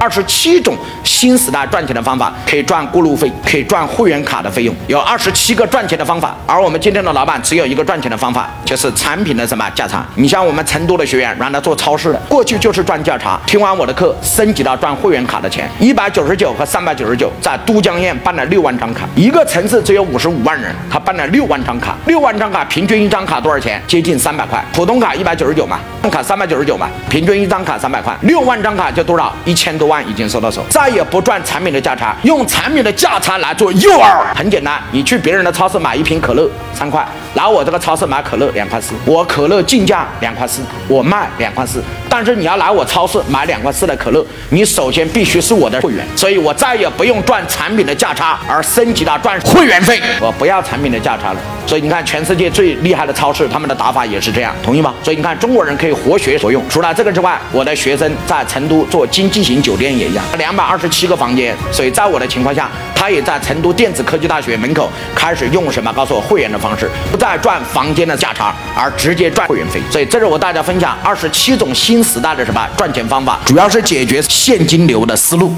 二十七种新时代赚钱的方法，可以赚过路费，可以赚会员卡的费用，有二十七个赚钱的方法。而我们今天的老板只有一个赚钱的方法，就是产品的什么价差。你像我们成都的学员，让他做超市的，过去就是赚价差，听完我的课，升级到赚会员卡的钱，一百九十九和三百九十九，在都江堰办了六万张卡，一个城市只有五十五万人，他办了六万张卡，六万张卡平均一张卡多少钱？接近三百块，普通卡一百九十九嘛，卡三百九十九嘛，平均一张卡三百块，六万张卡就多少？一千多万已经收到手，再也不赚产品的价差，用产品的价差来做诱饵，很简单，你去别人的超市买一瓶可乐三块，来我这个超市买可乐两块四，我可乐进价两块四，我卖两块四，但是你要来我超市买两块四的可乐，你首先必须是我的会员，所以我再也不用赚产品的价差，而升级到赚会员费，我不要产品的价差了。所以你看，全世界最厉害的超市，他们的打法也是这样，同意吗？所以你看，中国人可以活学活用。除了这个之外，我的学生在成都做经济型酒店也一样，两百二十七个房间。所以在我的情况下，他也在成都电子科技大学门口开始用什么？告诉我会员的方式，不再赚房间的价差，而直接赚会员费。所以这是我大家分享二十七种新时代的什么赚钱方法，主要是解决现金流的思路。